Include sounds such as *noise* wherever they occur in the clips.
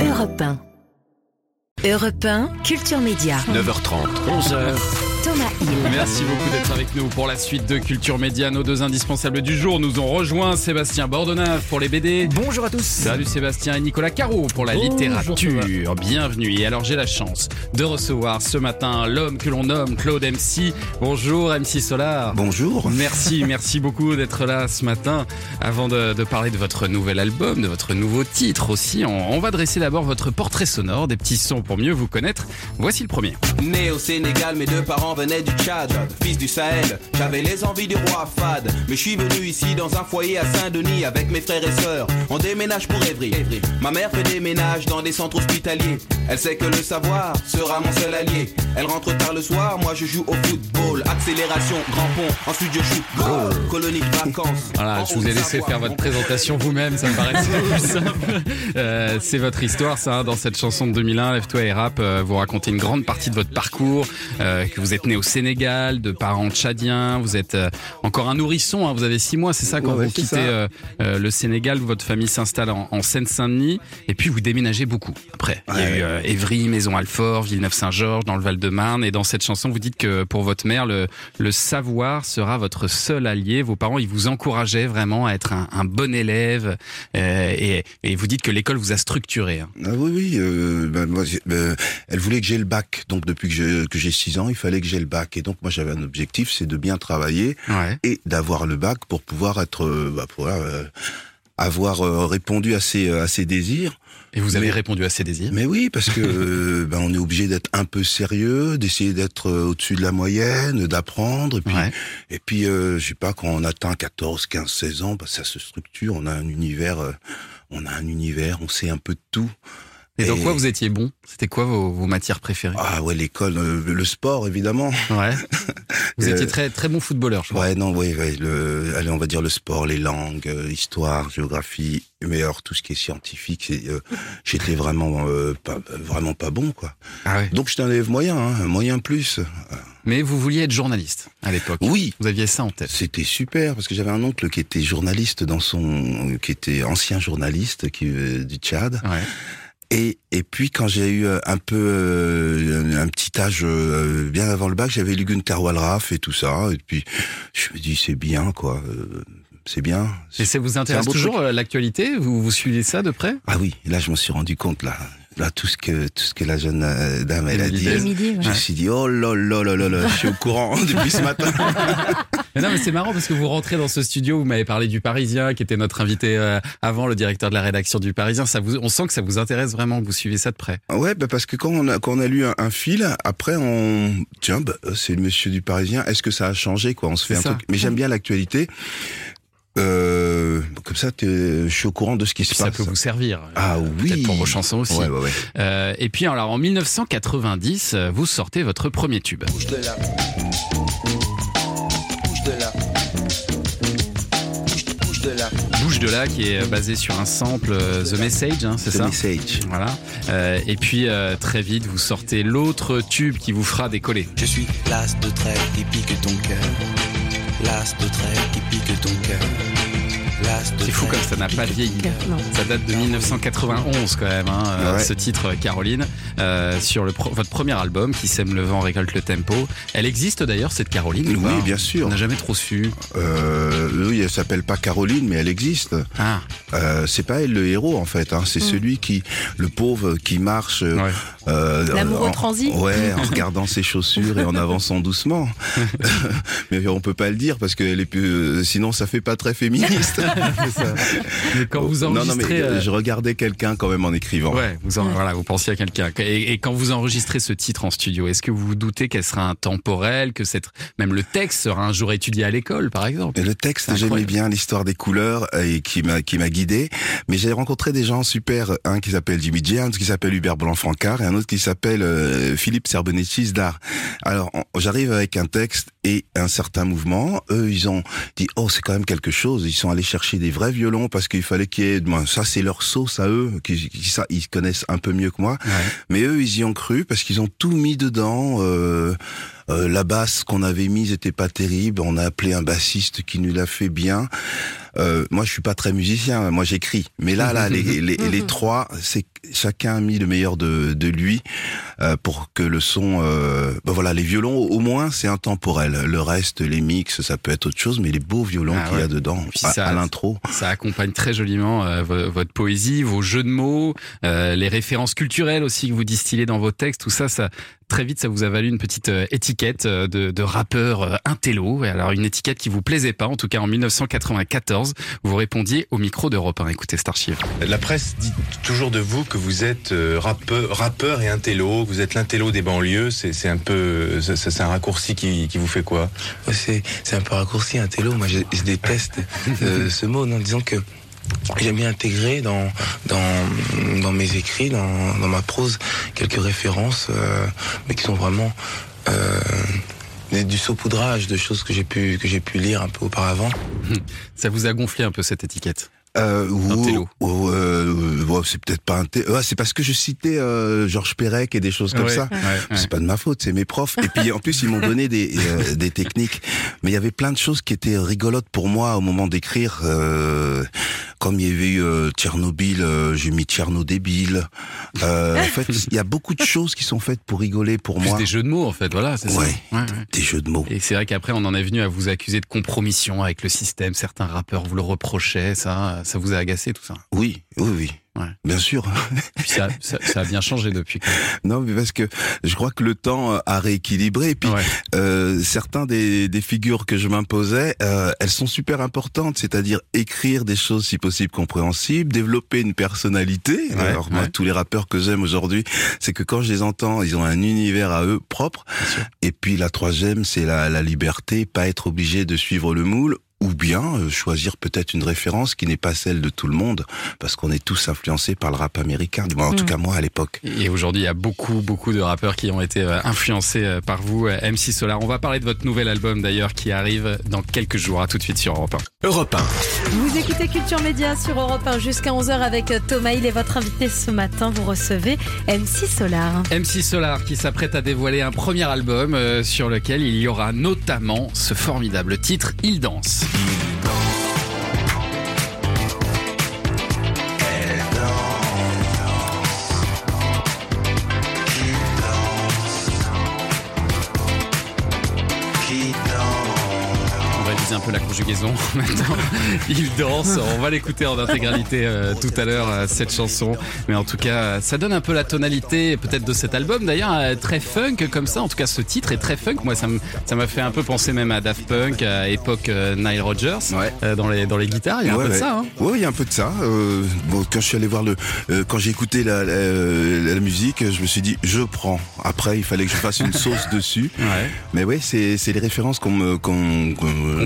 Europe 1. Europe 1, Culture Média. 9h30, 11h. Thomas Hill. Merci beaucoup d'être avec nous pour la suite de Culture Média. Nos deux indispensables du jour nous ont rejoint Sébastien Bordonnave pour les BD. Bonjour à tous. Salut Sébastien et Nicolas Caro pour la Bonjour, littérature. Bienvenue. Et alors j'ai la chance de recevoir ce matin l'homme que l'on nomme Claude MC. Bonjour MC Solar. Bonjour. Merci, *laughs* merci beaucoup d'être là ce matin. Avant de, de parler de votre nouvel album, de votre nouveau titre aussi, on, on va dresser d'abord votre portrait sonore, des petits sons pour mieux vous connaître. Voici le premier. Né au Sénégal, mes deux parents venaient du Tchad. Fils du Sahel, j'avais les envies du roi Fad. Mais je suis venu ici dans un foyer à Saint-Denis avec mes frères et sœurs. On déménage pour Évry. Ma mère fait des ménages dans des centres hospitaliers. Elle sait que le savoir sera mon seul allié. Elle rentre tard le soir, moi je joue au football. Accélération, grand pont, ensuite je shoot. Goal. Colonie de vacances. Voilà, je vous ai laissé faire votre présentation vous-même, ça me paraissait plus *laughs* simple. Euh, c'est votre histoire, ça, dans cette chanson de 2001, Lève-toi et rap. euh, vous racontez une grande partie de votre parcours, euh, que vous êtes né au Sénégal, de parents tchadiens, vous êtes euh, encore un nourrisson, hein, vous avez six mois, c'est ça, quand Ouais, vous quittez euh, euh, le Sénégal, votre famille s'installe en, en Seine-Saint-Denis, et puis vous déménagez beaucoup après. Il y a Ouais. eu euh, Évry, Maison-Alfort, Villeneuve-Saint-Georges, dans le Val-de-Marne, et dans cette chanson, vous dites que pour votre mère, le, le savoir sera votre seul allié. Vos parents, ils vous encourageaient vraiment à être un, un bon élève, euh, et, et vous dites que l'école vous a structuré. hein. Ah oui, oui. euh, ben, moi, elle voulait que j'ai le bac. Donc depuis que j'ai 6 ans, il fallait que j'ai le bac. Et donc moi j'avais un objectif, c'est de bien travailler Ouais. et d'avoir le bac pour pouvoir être, euh, bah, pouvoir euh, avoir euh, répondu à ses, à ses désirs. Et vous avez Mais- répondu à ces désirs? Mais oui, parce que *laughs* ben, on est obligé d'être un peu sérieux, d'essayer d'être au-dessus de la moyenne, d'apprendre. Et puis, Ouais. et puis euh, je sais pas, quand on atteint 14, 15, 16 ans, ben, ça se structure. On a un univers, euh, on a un univers, on sait un peu de tout. Et dans Et- quoi vous étiez bon? C'était quoi vos, vos matières préférées? Ah ouais, l'école, euh, le sport évidemment. Ouais. *laughs* Vous Euh, étiez très très bon footballeur, je crois. Ouais, non, ouais, ouais, le, allez, on va dire le sport, les langues, euh, histoire, géographie, mais alors tout ce qui est scientifique, euh, j'étais vraiment, euh, pas, vraiment pas bon, quoi. Ah ouais. Donc j'étais un élève moyen, hein, un moyen plus. Mais vous vouliez être journaliste à l'époque. Oui, Vous aviez ça en tête. C'était super parce que j'avais un oncle qui était journaliste dans son, qui était ancien journaliste qui euh, du Tchad. Ouais. Et et puis quand j'ai eu euh, un peu euh, un petit âge euh, bien avant le bac, j'avais lu Gunther Wallraff et tout ça. Et puis je me dis c'est bien quoi, euh, c'est bien. Et ça vous intéresse toujours euh, l'actualité? Vous, vous suivez ça de près? Ah oui, là je m'en suis rendu compte là. Là, tout ce que tout ce que la jeune euh, dame elle a dit, ouais. je me suis dit oh là là là là là, je suis au courant *laughs* depuis ce matin. *laughs* Mais Non mais c'est marrant parce que vous rentrez dans ce studio, vous m'avez parlé du Parisien qui était notre invité euh, avant, le directeur de la rédaction du Parisien. Ça vous, on sent que ça vous intéresse vraiment, que vous suivez ça de près. Ouais, bah parce que quand on a, quand on a lu un, un fil, après on tiens, bah, c'est le monsieur du Parisien. Est-ce que ça a changé quoi? On se fait C'est un ça. truc. Mais j'aime bien l'actualité. Euh, comme ça, je suis au courant de ce qui se Ça passe. peut vous servir. euh, Ah oui. Pour vos chansons aussi. Ouais, ouais, ouais. Euh, et puis alors en 1990, euh, vous sortez votre premier tube. Bouge de là. Bouge de là. Bouge, bouge de là. Bouge de là qui est basé sur un sample The Message, hein, c'est The ça message. Voilà. Euh, et puis euh, très vite, vous sortez l'autre tube qui vous fera décoller. Je suis l'as de trait qui pique ton cœur. L'as de trait qui pique ton cœur. C'est fou comme ça n'a pas vieilli. Ça date de 1991 quand même, hein, euh, Ouais. ce titre euh, Caroline, euh, sur le pro- votre premier album qui sème le vent, récolte le tempo. Elle existe d'ailleurs cette Caroline ou Oui, bien sûr. On n'a jamais trop su. Euh, oui, elle s'appelle pas Caroline, mais elle existe. Ah, Euh, c'est pas elle le héros en fait. Hein. C'est celui qui, le pauvre, qui marche. ouais. Euh, L'amoureux en- transi. Ouais, *laughs* en regardant ses chaussures et en avançant doucement. *laughs* mais on peut pas le dire parce que elle est plus, euh, sinon ça fait pas très féministe. Mais quand vous non, non, mais enregistrez, euh, je regardais quelqu'un quand même en écrivant. Ouais, vous en, voilà, vous pensiez à quelqu'un. Et, et quand vous enregistrez ce titre en studio, est-ce que vous vous doutez qu'elle sera intemporelle, que cette, même le texte sera un jour étudié à l'école, par exemple? Et le texte, j'aimais bien l'histoire des couleurs euh, et qui m'a qui m'a guidé. Mais j'ai rencontré des gens super, un qui s'appelle Jimmy Jones, qui s'appelle Hubert Blanc-Francard et un autre qui s'appelle euh, Philippe Serbonetti d'art. Alors j'arrive avec un texte et un certain mouvement. Eux, ils ont dit oh c'est quand même quelque chose. Ils sont allés chercher des vrais violons parce qu'il fallait qu'il y ait, ça c'est leur sauce à eux, qui, qui ça ils connaissent un peu mieux que moi. Ouais. Mais eux, ils y ont cru parce qu'ils ont tout mis dedans. Euh, euh, la basse qu'on avait mise était pas terrible. On a appelé un bassiste qui nous l'a fait bien. Euh, moi je suis pas très musicien, moi j'écris. Mais là, là, les, les, *laughs* les trois, c'est chacun a mis le meilleur de, de lui euh, pour que le son, euh, ben voilà, les violons au moins c'est intemporel. Le reste, les mix, ça peut être autre chose, mais les beaux violons Ah qu'il y a dedans à, ça- à l'intro. Ça accompagne très joliment euh, vo- votre poésie, vos jeux de mots, euh, les références culturelles aussi que vous distillez dans vos textes. Tout ça, ça très vite, ça vous a valu une petite euh, étiquette euh, de, de rappeur euh, intello. Et alors une étiquette qui vous plaisait pas. En tout cas, en 1994, vous répondiez au micro d'Europe 1. Écoutez cet archive. La presse dit toujours de vous que vous êtes rappeur, rappeur et intello, que vous êtes l'intello des banlieues. C'est c'est un peu, c'est un raccourci qui, qui vous fait quoi? C'est c'est un peu raccourci, un télo. Moi, je, je déteste euh, ce mot. Non, disons que j'aime bien intégrer dans, dans, dans mes écrits, dans, dans ma prose, quelques références, euh, mais qui sont vraiment euh, des- du saupoudrage de choses que j'ai pu, que j'ai pu lire un peu auparavant. Ça vous a gonflé un peu cette étiquette? Euh, ou- Intello. ou, euh, c'est peut-être pas un ouais, c'est parce que je citais euh, Georges Perec et des choses comme Ouais, ça. ouais, ouais. C'est pas de ma faute, c'est mes profs. Et puis en plus ils m'ont donné des, euh, *laughs* des techniques. Mais il y avait plein de choses qui étaient rigolotes pour moi au moment d'écrire. Comme il y avait eu euh, Tchernobyl, euh, j'ai mis Tcherno débile. Euh, en *laughs* fait, il y a beaucoup de choses qui sont faites pour rigoler pour Plus moi. des jeux de mots, en fait. Voilà, c'est Ouais. ça. Ouais, ouais. Des jeux de mots. Et c'est vrai qu'après, on en est venu à vous accuser de compromission avec le système. Certains rappeurs vous le reprochaient. Ça, ça vous a agacé, tout ça. Oui, oui, oui. Ouais. Bien sûr. Puis ça, ça, ça a bien changé depuis. quand même. Non, mais parce que je crois que le temps euh, a rééquilibré. Et puis, Ouais. euh, certains des, des figures que je m'imposais, euh, elles sont super importantes. C'est-à-dire écrire des choses si possible compréhensibles, développer une personnalité. Ouais, Alors moi, tous les rappeurs que j'aime aujourd'hui, c'est que quand je les entends, ils ont un univers à eux propre. Et puis la troisième, c'est la, la liberté, pas être obligé de suivre le moule. Ou bien euh, choisir peut-être une référence qui n'est pas celle de tout le monde, parce qu'on est tous influencés par le rap américain. Du moins, en tout cas moi à l'époque. Et aujourd'hui, il y a beaucoup, beaucoup de rappeurs qui ont été euh, influencés euh, par vous, MC Solar. On va parler de votre nouvel album d'ailleurs qui arrive dans quelques jours. À tout de suite sur Europe 1. Europe 1. Vous écoutez Culture Média sur Europe 1 jusqu'à 11h avec Thomas. Il est votre invité ce matin. Vous recevez MC Solar. MC Solar qui s'apprête à dévoiler un premier album euh, sur lequel il y aura notamment ce formidable titre Il danse. On peu la conjugaison *laughs* maintenant. Il danse. On va l'écouter en intégralité euh, tout à l'heure, euh, cette chanson. Mais en tout cas, ça donne un peu la tonalité peut-être de cet album. D'ailleurs, euh, très funk comme ça. En tout cas, ce titre est très funk. Moi, ça m'a fait un peu penser même à Daft Punk, à époque Nile Rodgers, Ouais. dans, les, dans les guitares. Il y a un Ouais, peu de ça. Hein. Ouais, il y a un peu de ça. Bon, quand je suis allé voir le, quand j'ai écouté la, la, la musique, je me suis dit, je prends. Après, il fallait que je fasse une sauce *laughs* dessus. Mais ouais, c'est les références qu'on me On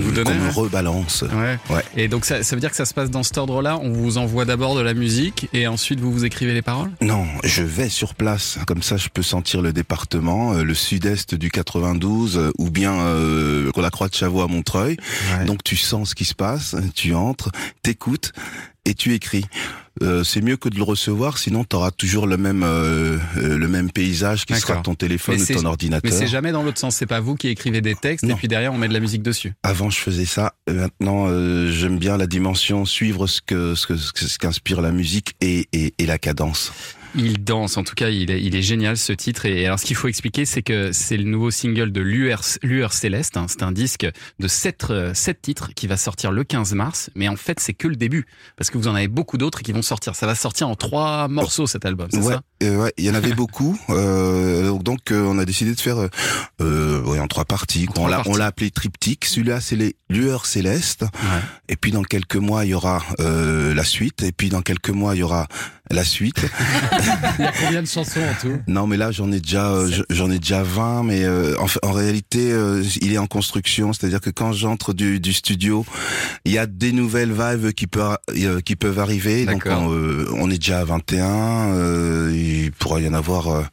vous donnait, me ouais. rebalance. Ouais. Et donc, ça, ça veut dire que ça se passe dans cet ordre-là. On vous envoie d'abord de la musique et ensuite vous vous écrivez les paroles? Non, je vais sur place. Comme ça, je peux sentir le département, euh, le sud-est du 92, euh, ou bien euh, la Croix de Chavaux à Montreuil. Ouais. Donc tu sens ce qui se passe, tu entres, t'écoutes et tu écris. Euh, c'est mieux que de le recevoir, sinon tu auras toujours le même euh, euh, le même paysage qui sera ton téléphone Mais ou ton Mais ordinateur. c'est jamais dans l'autre sens. C'est pas vous qui écrivez des textes et puis derrière on met de la musique dessus. Avant, je faisais ça. Et Maintenant, euh, j'aime bien la dimension suivre ce que ce que ce ce qu'inspire la musique et, et, et la cadence. Il danse, en tout cas, il est, il est génial ce titre. Et alors, ce qu'il faut expliquer, c'est que c'est le nouveau single de Lueur, Lueur Céleste. hein. C'est un disque de sept, euh, sept titres qui va sortir le 15 mars. Mais en fait, c'est que le début. Parce que vous en avez beaucoup d'autres qui vont sortir. Ça va sortir en trois morceaux cet album, c'est Ouais, ça? euh, ouais, il y en avait beaucoup. *laughs* Euh, donc, euh, on a décidé de faire euh, euh, ouais, en trois parties. quoi. trois on l'a parties. on l'a appelé triptyque. Celui-là, c'est les lueurs célestes. Ouais. Et puis dans quelques mois, il y aura euh, la suite. Et puis dans quelques mois, il y aura la suite. *laughs* Il y a combien de chansons en tout? Non, mais là, j'en ai déjà, euh, j'en ai déjà 20. Mais euh, en, en réalité, euh, il est en construction. C'est-à-dire que quand j'entre du, du studio, il y a des nouvelles vibes qui peuvent euh, qui peuvent arriver. Donc on, euh, on est déjà à 21. Euh, il pourra y en avoir.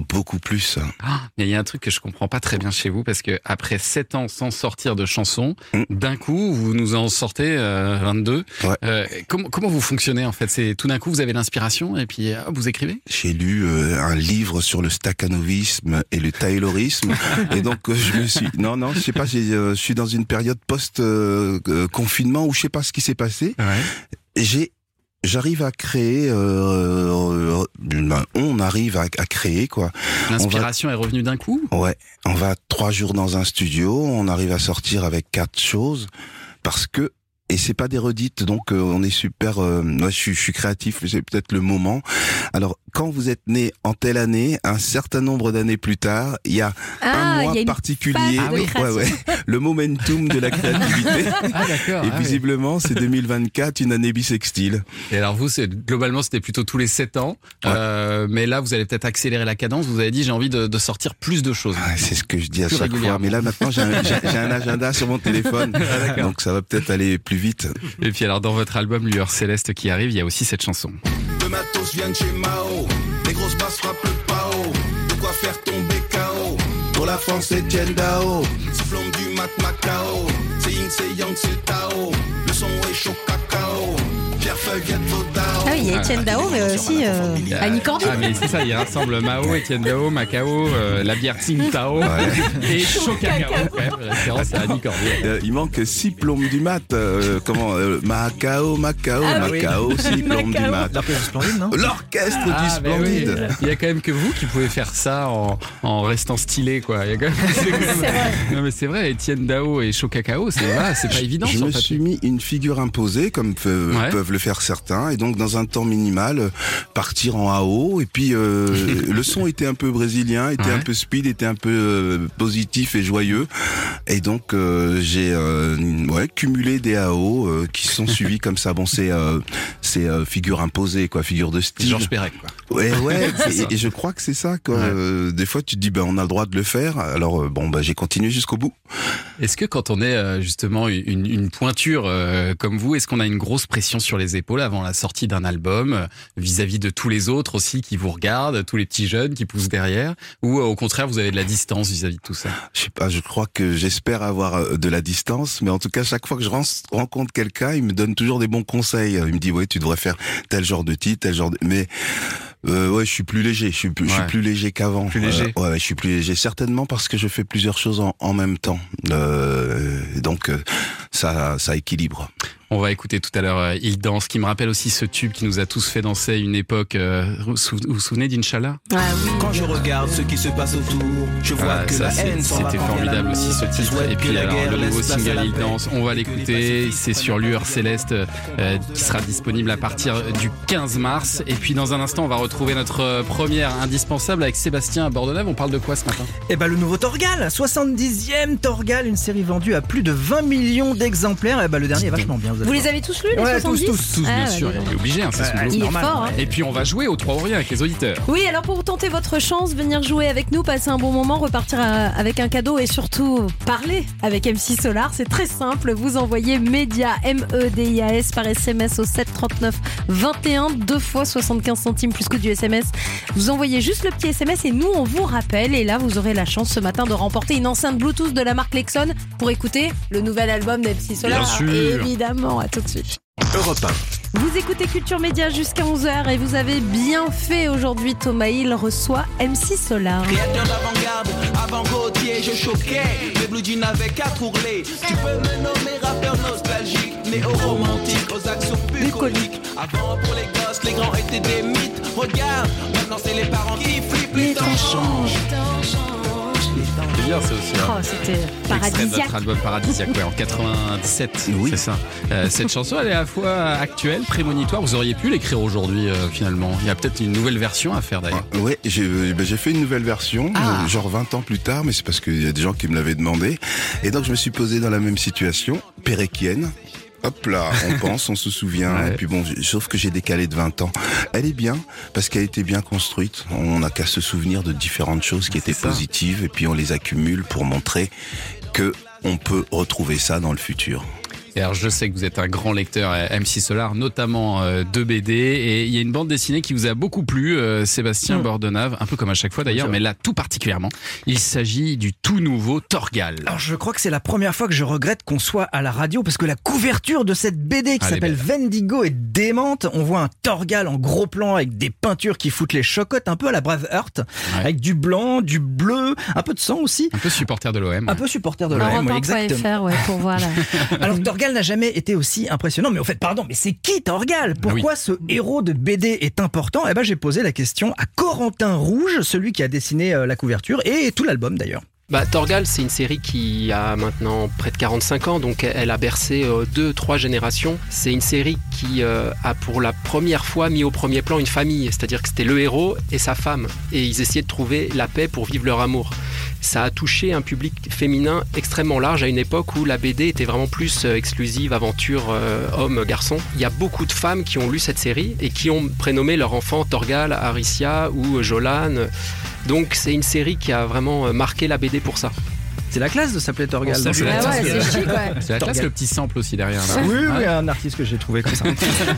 Euh, beaucoup plus. Ah, mais il y a un truc que je comprends pas très bien chez vous parce que après 7 ans sans sortir de chansons, Mm. d'un coup vous nous en sortez euh, 22. Ouais. Euh, comment comment vous fonctionnez en fait? C'est tout d'un coup vous avez l'inspiration et puis hop, vous écrivez? J'ai lu euh, un livre sur le staccanovisme et le taylorisme *laughs* et donc euh, je me suis non non je sais pas euh, je suis dans une période post euh, euh, confinement où je sais pas ce qui s'est passé et j'ai j'arrive à créer euh, euh, ben, on arrive à, à créer quoi L'inspiration est revenue d'un coup? Ouais on va trois jours dans un studio on arrive à sortir avec quatre choses parce que et c'est pas des redites, donc euh, on est super. Euh, moi, je suis, je suis créatif, c'est peut-être le moment. Alors, quand vous êtes né en telle année, un certain nombre d'années plus tard, il y a Ah, un mois y a une particulier, phase de ouais, création. ouais, le momentum de la créativité. *laughs* Ah. Et ah, oui. visiblement, c'est 2024, une année bisextile. Et alors vous, globalement c'était plutôt tous les 7 ans, Ouais. Euh, mais là vous allez peut-être accélérer la cadence. Vous avez dit j'ai envie de, de sortir plus de choses. Ah, c'est ce que je dis à Plus chaque fois. Mais là, maintenant, j'ai un, un agenda sur mon téléphone, *laughs* Ah, donc ça va peut-être aller plus vite. Et puis alors dans votre album Lueur Céleste qui arrive, il y a aussi cette chanson. Matos vient de chez Mao. Les grosses basses frappent le pao. De quoi faire tomber KO. Pour la France, Etienne Dao. Sifflons du mat Macao. C'est yin, c'est yang, c'est Tao. Le son est chaud cacao. Ah oui, il y a Etienne Dao, mais aussi euh, Annie Cordy. Ah mais c'est ça, il rassemble Mao, Etienne Dao, Macao, euh, la bière Tsingtao *laughs* et Chaud Cacao. quand même, référence à Annie Cordier. Euh, il manque six plombes du mat. euh, comment euh, Macao, Macao, Ah oui. Macao, six *laughs* plombes du mat. L'orchestre splendide, non L'orchestre du Ah, ben oui. splendide. Il y a quand même que vous qui pouvez faire ça en, en restant stylé, quoi. Il y a quand même, *laughs* c'est quand même-. Non, mais c'est vrai, Étienne Dao et Chaud Cacao, c'est voilà, c'est pas évident Je sur me suis mis une figure imposée, comme pe- Ouais. peuvent le faire certains, et donc dans un temps minimal, euh, partir en AO. Et puis euh, *laughs* le son était un peu brésilien, était Ouais. un peu speed, était un peu euh, positif et joyeux. Et donc euh, j'ai ouais, cumulé des AO qui sont *laughs* suivis comme ça. Bon, c'est c'est figure imposée, quoi, figure de style. Georges Perec, quoi. Ouais, ouais. *laughs* C'est ça. et, et je crois que c'est ça. Quoi. Ouais. Des fois, tu te dis, ben, on a le droit de le faire. Alors bon, bah j'ai continué jusqu'au bout. Est-ce que quand on est justement une, une pointure comme vous, est-ce qu'on a une grosse pression sur les épaules avant la sortie d'un album euh, vis-à-vis de tous les autres aussi qui vous regardent, tous les petits jeunes qui poussent derrière, ou euh, au contraire vous avez de la distance vis-à-vis de tout ça? Je sais pas, je crois que j'espère avoir euh, de la distance, mais en tout cas, chaque fois que je ren- rencontre quelqu'un, il me donne toujours des bons conseils. Il me dit, ouais, tu devrais faire tel genre de titre, tel genre de... Mais euh, ouais, je suis plus léger, je suis plus, je suis Ouais. plus léger qu'avant. Plus léger. Euh, ouais, ouais, je suis plus léger, certainement parce que je fais plusieurs choses en, en même temps. Euh, donc, euh, ça, ça équilibre. On va écouter tout à l'heure euh, Il danse, qui me rappelle aussi ce tube qui nous a tous fait danser à une époque. euh, vous sou- vous vous souvenez d'Inch'Allah? Ah oui. Quand je regarde ce qui se passe autour, je vois Ah, que ça, la haine c'était formidable aussi ce titre. Et puis alors guerre le nouveau single Il danse, on va l'écouter. C'est sur Lueur Céleste euh, qui sera disponible à partir du 15 mars. Et puis dans un instant, on va retrouver notre euh, première indispensable avec Sébastien à Bordenave. On parle de quoi ce matin? Eh ben le nouveau Torgal, 70e Torgal, une série vendue à plus de 20 millions d'exemplaires. Eh ben le dernier est vachement bien. Vous les avez tous lus, les Ouais, tous, 70 tous, Tous, Ah, bien ouais, sûr, il est obligé, hein, c'est Ouais, est normal. fort, hein. Et puis on va jouer au 3 ou rien avec les auditeurs. Oui, alors pour tenter votre chance, venir jouer avec nous, passer un bon moment, repartir à- avec un cadeau et surtout parler avec MC Solar, c'est très simple. Vous envoyez Média M-E-D-I-A-S par SMS au 739 21, deux fois 75 centimes plus coût du SMS. Vous envoyez juste le petit SMS et nous on vous rappelle. Et là, vous aurez la chance ce matin de remporter une enceinte Bluetooth de la marque Lexon pour écouter le nouvel album d'MC Solar. Bien sûr. Évidemment, à tout de suite. Europe Vous écoutez Culture Média jusqu'à 11h et vous avez bien fait aujourd'hui. Thomas Hill reçoit MC Solar. Créateur d'avant-garde, avant Gauthier, je choquais. Mes blue jeans avec quatre ourlets. Tu peux me nommer rappeur nostalgique, néo-romantique, aux actions bucoliques. Avant pour les gosses, les grands étaient des mythes. Regarde, maintenant c'est les parents qui flippent, les temps changent. C'est bien, c'est aussi. Oh, c'était paradisiaque. votre album Paradisiaque, ouais, en 97, Oui. c'est ça. Euh, cette chanson, elle est à la fois actuelle, prémonitoire. Vous auriez pu l'écrire aujourd'hui, euh, finalement. Il y a peut-être une nouvelle version à faire d'ailleurs. Ouais, j'ai euh, ben, j'ai fait une nouvelle version, Ah. genre 20 ans plus tard, mais c'est parce qu'il y a des gens qui me l'avaient demandé. Et donc je me suis posé dans la même situation, péréquienne. Hop là, on *laughs* pense, on se souvient. Ouais. Et puis bon, sauf que j'ai décalé de 20 ans. Elle est bien parce qu'elle a été bien construite. On n'a qu'à se souvenir de différentes choses qui étaient ça. positives et puis on les accumule pour montrer que on peut retrouver ça dans le futur. Et alors je sais que vous êtes un grand lecteur MC Solar, notamment euh, de BD, et il y a une bande dessinée qui vous a beaucoup plu, euh, Sébastien Mm. Bordenave, un peu comme à chaque fois d'ailleurs, mais là tout particulièrement. Il s'agit du tout nouveau Torgal. Alors je crois que c'est la première fois que je regrette qu'on soit à la radio parce que la couverture de cette BD qui est s'appelle Vendigo est démente. On voit un Torgal en gros plan avec des peintures qui foutent les chocottes un peu à la Brave Heart, Ouais. avec du blanc, du bleu, un peu de sang aussi. Un peu supporter de l'OM. Un peu supporter de l'OM, oui, exactement. Europe1.fr, ouais, pour voir là. *laughs* Alors Torgal n'a jamais été aussi impressionnant. Mais au fait, pardon, mais c'est qui Torgal? Pourquoi ce héros de BD est important? Eh ben, j'ai posé la question à Corentin Rouge, celui qui a dessiné euh, la couverture et tout l'album d'ailleurs. Bah, Torgal, c'est une série qui a maintenant près de 45 ans, donc elle a bercé euh, deux, trois générations. C'est une série qui euh, a pour la première fois mis au premier plan une famille, c'est-à-dire que c'était le héros et sa femme, et ils essayaient de trouver la paix pour vivre leur amour. Ça a touché un public féminin extrêmement large à une époque où la BD était vraiment plus euh, exclusive, aventure euh, homme-garçon. Il y a beaucoup de femmes qui ont lu cette série et qui ont prénommé leur enfant Torgal, Aricia ou Jolan. Donc c'est une série qui a vraiment euh, marqué la BD pour ça. C'est la classe de s'appeler Torgal. On Donc, salue la Ah ouais, classe. c'est chic, ouais. C'est la classe, Torgal. le petit sample aussi derrière. Là. Oui, oui, Ouais. un artiste que j'ai trouvé comme ça.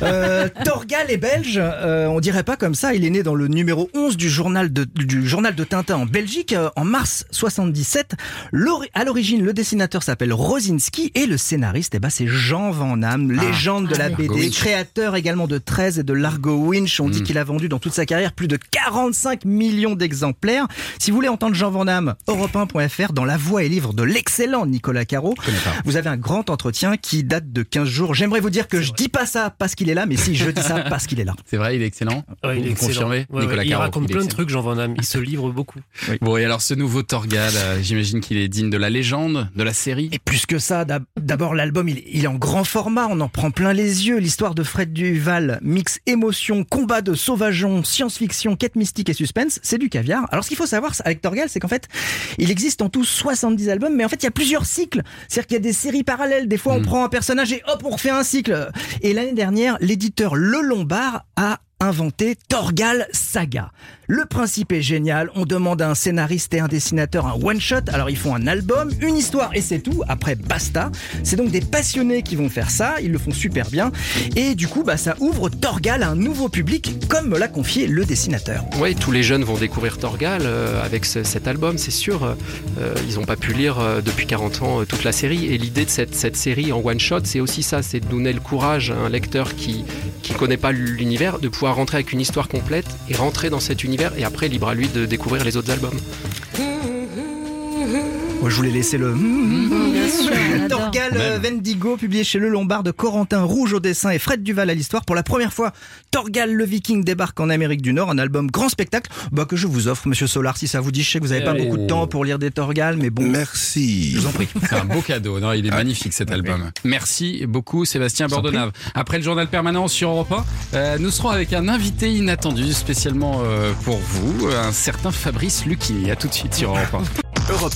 Euh, Torgal est belge, euh, on dirait pas comme ça, il est né dans le numéro 11 du journal de, du journal de Tintin en Belgique euh, en mars 77. L'ori- À l'origine, le dessinateur s'appelle Rosinski et le scénariste, eh ben, c'est Jean Van Damme, légende de Ah la oui. BD, Largo Winch. créateur également de 13 et de Largo Winch. On dit Mm. qu'il a vendu dans toute sa carrière plus de 45 millions d'exemplaires. Si vous voulez entendre Jean Van Damme, europe1.fr dans la voix et livre de l'excellent Nicolas Caro. Vous avez un grand entretien qui date de 15 jours. J'aimerais vous dire que je dis pas ça parce qu'il est là, mais si je dis ça *laughs* parce qu'il est là. C'est vrai, il est excellent. Ouais, il Vous est excellent. confirmez, Ouais, Nicolas ouais, il Caro, raconte il plein de trucs, Jean Van Damme. Il se livre beaucoup. *laughs* Bon, et alors ce nouveau Torgal, euh, j'imagine qu'il est digne de la légende, de la série. Et plus que ça, d'ab- d'abord l'album, il, il est en grand format, on en prend plein les yeux. L'histoire de Fred Duval, mix émotion, combat de sauvageons, science-fiction, quête mystique et suspense, c'est du caviar. Alors ce qu'il faut savoir avec Torgal, c'est qu'en fait, il existe en tout 70 albums, mais en fait il y a plusieurs cycles. C'est-à-dire qu'il y a des séries parallèles. Des fois, on Mm. prend un personnage et hop, on refait un cycle. Et l'année dernière, l'éditeur Le Lombard a inventé Torgal Saga. Le principe est génial, on demande à un scénariste et un dessinateur un one-shot, alors ils font un album, une histoire et c'est tout, après basta. C'est donc des passionnés qui vont faire ça, ils le font super bien, et du coup bah, ça ouvre Torgal à un nouveau public, comme me l'a confié le dessinateur. Oui, tous les jeunes vont découvrir Torgal euh, avec ce- cet album, c'est sûr. Euh, ils n'ont pas pu lire euh, depuis 40 ans toute la série. Et l'idée de cette, cette série en one-shot, c'est aussi ça, c'est de donner le courage à un lecteur qui ne connaît pas l'univers, de pouvoir rentrer avec une histoire complète et rentrer dans cet univers. Et après, libre à lui de découvrir les autres albums. Moi, je voulais laisser le... *laughs* Adore. Torgal euh, Vendigo, publié chez Le Lombard de Corentin Rouge au dessin et Fred Duval à l'histoire. Pour la première fois, Torgal le Viking débarque en Amérique du Nord, un album grand spectacle bah, que je vous offre, monsieur Solar, si ça vous dit. Je sais que vous n'avez pas Allez. beaucoup de temps pour lire des Torgal, mais bon, Merci. je vous en prie. C'est un beau cadeau. Non, il est magnifique cet album. Merci beaucoup Sébastien Bordenave. Après le journal permanent sur Europe 1, euh, nous serons avec un invité inattendu spécialement euh, pour vous, un certain Fabrice Lucchini. À tout de suite sur Europe 1. Europe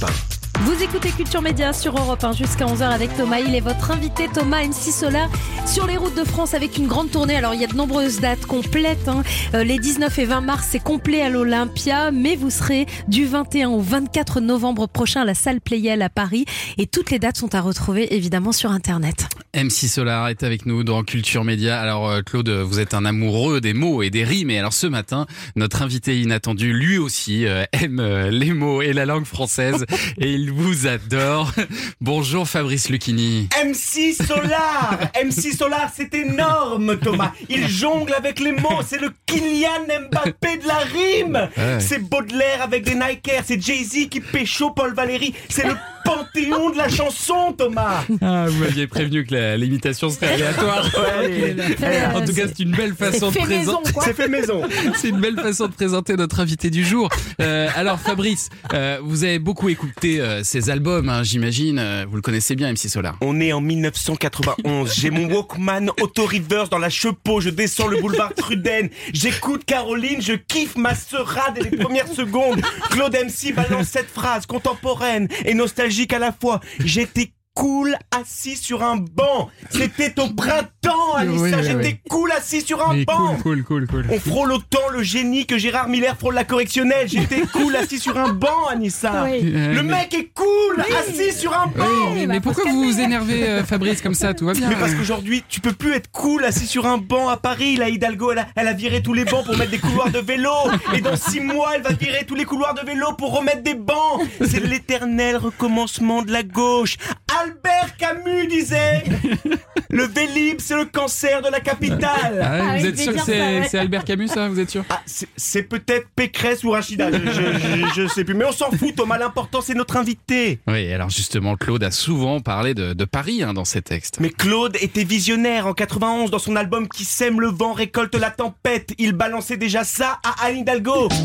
Vous écoutez Culture Média sur Europe 1 jusqu'à 11h avec Thomas. Il est votre invité, Thomas MC Solar, sur les routes de France avec une grande tournée. Alors, il y a de nombreuses dates complètes. hein. Euh, les 19 et 20 mars, c'est complet à l'Olympia, mais vous serez du 21 au 24 novembre prochain à la salle Playel à Paris. Et toutes les dates sont à retrouver évidemment sur Internet. MC Solar est avec nous dans Culture Média. Alors euh, Claude, vous êtes un amoureux des mots et des rimes. Et alors ce matin, notre invité inattendu, lui aussi, euh, aime les mots et la langue française. et *laughs* il vous adore. *laughs* Bonjour Fabrice Lucchini. MC Solar MC Solar, c'est énorme, Thomas. Il jongle avec les mots. C'est le Kylian Mbappé de la rime. Ouais. C'est Baudelaire avec des Nikers. C'est Jay-Z qui pécho Paul Valéry. C'est le panthéon de la chanson, Thomas. Ah, vous m'aviez prévenu que la- l'imitation serait aléatoire. *laughs* En tout cas, c'est une belle façon de fait maison, présenter. C'est fait maison. C'est une belle façon de présenter notre invité du jour. Euh, alors Fabrice, euh, vous avez beaucoup écouté euh, ces albums, hein, j'imagine. Vous le connaissez bien, MC Solar. On est en 1991. J'ai mon Walkman auto-reverse dans la chepeau. Je descends le boulevard Truden. J'écoute Caroline. Je kiffe ma sœurade dès les premières secondes. Claude MC balance cette phrase contemporaine et nostalgique à la fois. J'étais cool assis sur un banc. C'était au printemps, Anissa. Oui, oui, J'étais oui. cool assis sur un Mais banc. cool, cool, cool, cool. On frôle autant le génie que Gérard Miller frôle la correctionnelle. J'étais cool assis sur un banc, Anissa. Oui. Le mais- mec est cool assis sur un banc. Oui, mais, bah, mais pourquoi vous vous énervez, euh, Fabrice, comme ça? Tout va bien. Mais parce qu'aujourd'hui, tu peux plus être cool assis sur un banc à Paris. La Hidalgo, elle a, elle a viré tous les bancs pour mettre des couloirs de vélo. Et dans six mois, elle va virer tous les couloirs de vélo pour remettre des bancs. C'est l'éternel recommencement de la gauche. Albert Camus disait *laughs* Le Vélib, c'est le cancer de la capitale. Ah, Ah, vous êtes sûr que c'est Albert Camus, ça Vous êtes sûr? Ah, c'est- c'est peut-être Pécresse ou Rachida, je, je, je- je sais plus. Mais on s'en fout, Thomas. L'important, c'est notre invité. Oui, alors justement, Claude a souvent parlé de, de Paris hein, dans ses textes. Mais Claude était visionnaire en 91 dans son album Qui sème le vent récolte la tempête. Il balançait déjà ça à Anne Hidalgo. *laughs*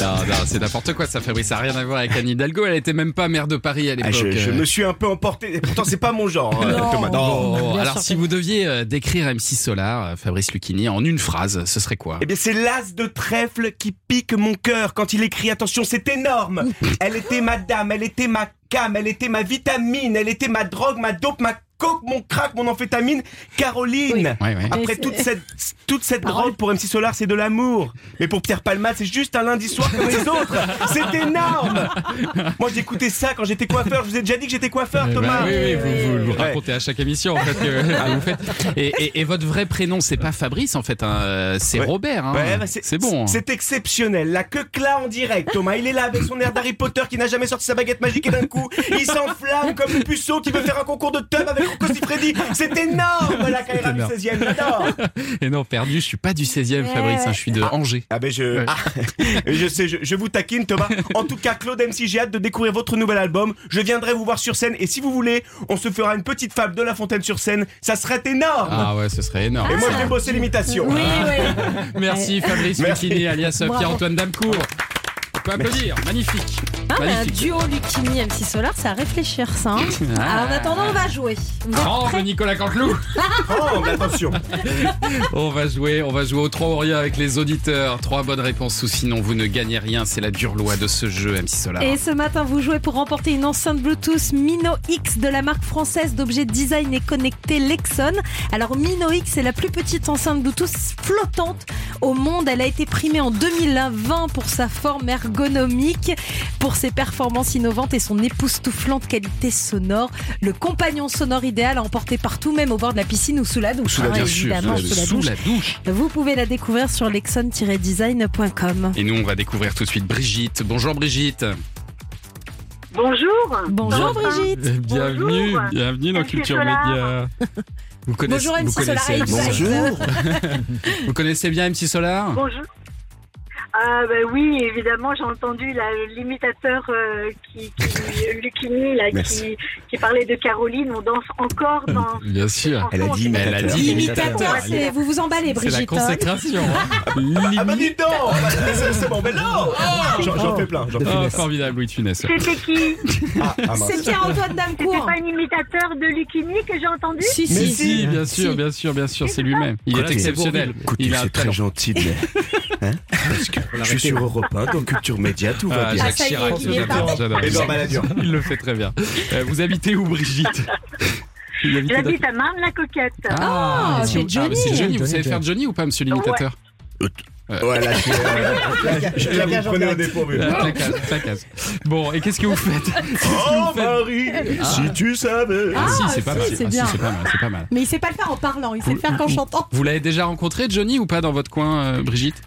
Non, non, c'est n'importe quoi ça, Fabrice. Ça n'a rien à voir avec Anne Hidalgo. Elle était même pas maire de Paris à Ah, l'époque. je, je euh. me suis un peu emporté. Et Pourtant, c'est pas mon genre, *laughs* euh, Non. Thomas. Oh, Bien alors si vous deviez euh, décrire M6 Solar, euh, Fabrice Lucchini, en une phrase, ce serait quoi? Eh bien, c'est l'as de trèfle qui pique mon cœur quand il écrit Attention, c'est énorme. *laughs* Elle était ma dame, elle était ma cam, elle était ma vitamine, elle était ma drogue, ma dope, ma coke, mon crack, mon amphétamine. Caroline. Après toute cette, toute cette Parole. drogue pour MC Solar, c'est de l'amour. Mais pour Pierre Palmade, c'est juste un lundi soir comme les autres. C'est énorme. Moi, j'écoutais ça quand j'étais coiffeur. Je vous ai déjà dit que j'étais coiffeur, Eh ben Thomas. oui, oui, vous, vous le racontez à chaque émission en fait que *laughs* vous faites. Et, et- et votre vrai prénom, c'est pas Fabrice en fait, hein, c'est Ouais. Robert. hein. Ouais, bah, c'est bon. hein. C'est exceptionnel. La queue là en direct, Thomas. Il est là avec son air d'Harry Potter qui n'a jamais sorti sa baguette magique et d'un coup, il s'enflamme comme le puceau qui veut faire un concours de tub avec C'est énorme, la Kaira du énorme. 16e. J'adore. Et non, perdu, je suis pas du 16e, Fabrice, hein, je suis de Angers. Ah ben je, ah, *laughs* je sais, je, je vous taquine Thomas. En tout cas, Claude MC, j'ai hâte de découvrir votre nouvel album. Je viendrai vous voir sur scène et si vous voulez, on se fera une petite fable de La Fontaine sur scène. Ça serait énorme. Ah ouais, ce serait énorme. Et moi, je vais bosser l'imitation. Oui, oui. *laughs* Merci Fabrice Merci. Lucchini, alias. Pierre-Antoine Damcourt. On peut applaudir, magnifique. Ah, mais un Magnifique. duo Lucchini MC Solar, c'est à réfléchir ça. hein. Ah. Alors, en attendant, on va jouer. Vous êtes Oh, prêts mais Nicolas Canteloup *laughs* Oh, mais attention. *laughs* On va jouer, on va jouer au 3 ou rien avec les auditeurs. Trois bonnes réponses ou sinon vous ne gagnez rien. C'est la dure loi de ce jeu, MC Solar. Et ce matin, vous jouez pour remporter une enceinte Bluetooth Mino X de la marque française d'objets design et connectés Lexon. Alors Mino X, c'est la plus petite enceinte Bluetooth flottante au monde. Elle a été primée en 2020 pour sa forme ergonomique, pour ses performances innovantes et son époustouflante qualité sonore. Le compagnon sonore idéal à emporter partout, même au bord de la piscine ou sous la douche. Sous la, hein, bien sûr, évidemment, sous la- sous la sous douche. la douche. Vous pouvez la découvrir sur lexon-design.com. Et nous, on va découvrir tout de suite Brigitte. Bonjour Brigitte. Bonjour. Bonjour Brigitte. Euh, Bienvenue, Bonjour. bienvenue dans Monsieur Culture Solar. Média. Vous connaissez, Bonjour, vous MC Solar. connaissez, *laughs* Bonjour. vous connaissez bien MC Solar? Bonjour. Ah ben oui, évidemment, j'ai entendu l'imitateur euh, qui, qui *laughs* Lucchini, là, qui, qui parlait de Caroline. On danse encore dans. *laughs* Bien sûr. Elle a dit Elle a dit Imitateur, c'est vous vous emballez C'est la Brigitte. hein. consécration. hein. *laughs* Ah bah dis donc bah, c'est- bon, mais non J'en j'en fais plein, j'en fais Oh, plein. formidable, Louis de Funès. C'était qui Ah, ah. C'est Pierre-Antoine C'était Damcourt. pas un imitateur de Lucchini que j'ai entendu Si, Mais si. si, bien sûr, Si. bien sûr, bien sûr, c'est lui-même. Il est exceptionnel. Il c'est très gentil, mais. Hein Parce que je suis sur Europe 1, dans Culture Média, tout va Ah, bien. Jacques Chirac, j'adore. Et dans Balladur. Il le fait très bien. Euh, vous habitez où, Brigitte J'habite à Marne-la-Coquette. Ah, mais c'est Johnny. Vous savez faire Johnny ou pas, monsieur l'imitateur Ouais, là, je, *laughs* là, vous prenez au dépourvu. Euh. Bon, et qu'est-ce que vous faites *laughs* Oh, Marie, si tu savais. Ah, si, c'est pas si, mal. c'est Ah, pas mal, c'est pas mal. Mais il sait pas le faire en parlant, il sait le faire qu'en chantant. Vous l'avez déjà rencontré, Johnny, ou pas dans votre coin, euh, Brigitte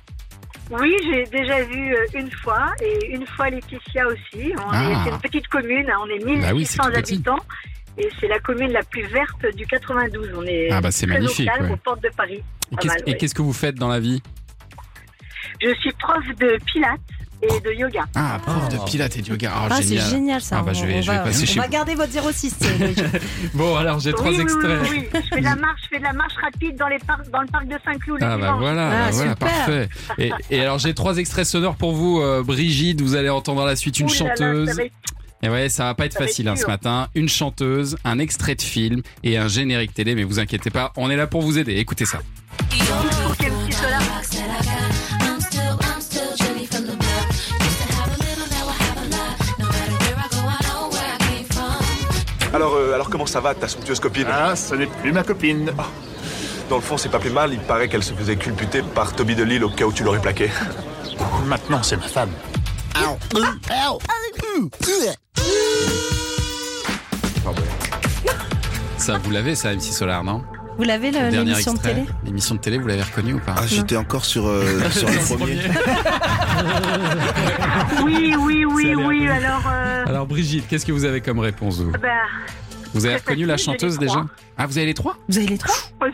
Oui, j'ai déjà vu euh, une fois et une fois Laetitia aussi. On Ah. est, c'est une petite commune, hein, on est Bah oui, 1600 c'est tout petit. habitants. Et c'est la commune la plus verte du 92. On est Ah bah, c'est très magnifique, au calme, ouais. aux portes de Paris. Et qu'est-ce mal, et ouais. qu'est-ce que vous faites dans la vie? Je suis prof de pilates et de yoga. Ah, prof de pilates et de yoga. Ah, Ah, c'est génial. ça. Ah, bah, je vais- on je vais va, passer on chez va vous. garder votre 06. c'est- Brigitte. *laughs* Bon, alors j'ai trois oui, extraits. Oui. Je fais de la marche, je fais de la marche rapide dans, les parcs, dans le parc de Saint-Cloud. Ah bah voilà, Ah, bah voilà, super. parfait. Et, et alors j'ai trois extraits sonores pour vous, euh, Brigitte. Vous allez entendre à la suite une Ouh là là, chanteuse. Et ouais, ça va pas être Ça facile hein, ce matin. Une chanteuse, un extrait de film et un générique télé. Mais vous inquiétez pas, on est là pour vous aider. Écoutez ça. Alors, euh, alors comment ça va, ta somptueuse copine Ah, ce n'est plus ma copine. Ah. Dans le fond, c'est pas plus mal. Il paraît qu'elle se faisait culbuter par Toby de Lille au cas où tu l'aurais plaqué. *laughs* Maintenant, c'est ma femme. Ça, vous l'avez, ça, MC Solar, non? Vous l'avez le- Le dernier l'émission de télé L'émission de télé, vous l'avez reconnue ou pas Ah, j'étais encore sur, euh, *laughs* sur le premier. Oui, oui, oui, oui. bien. Alors, euh, Alors, Brigitte, qu'est-ce que vous avez comme réponse, vous bah, Vous avez reconnu la chanteuse déjà. Ah, vous avez les trois Vous avez les trois *laughs*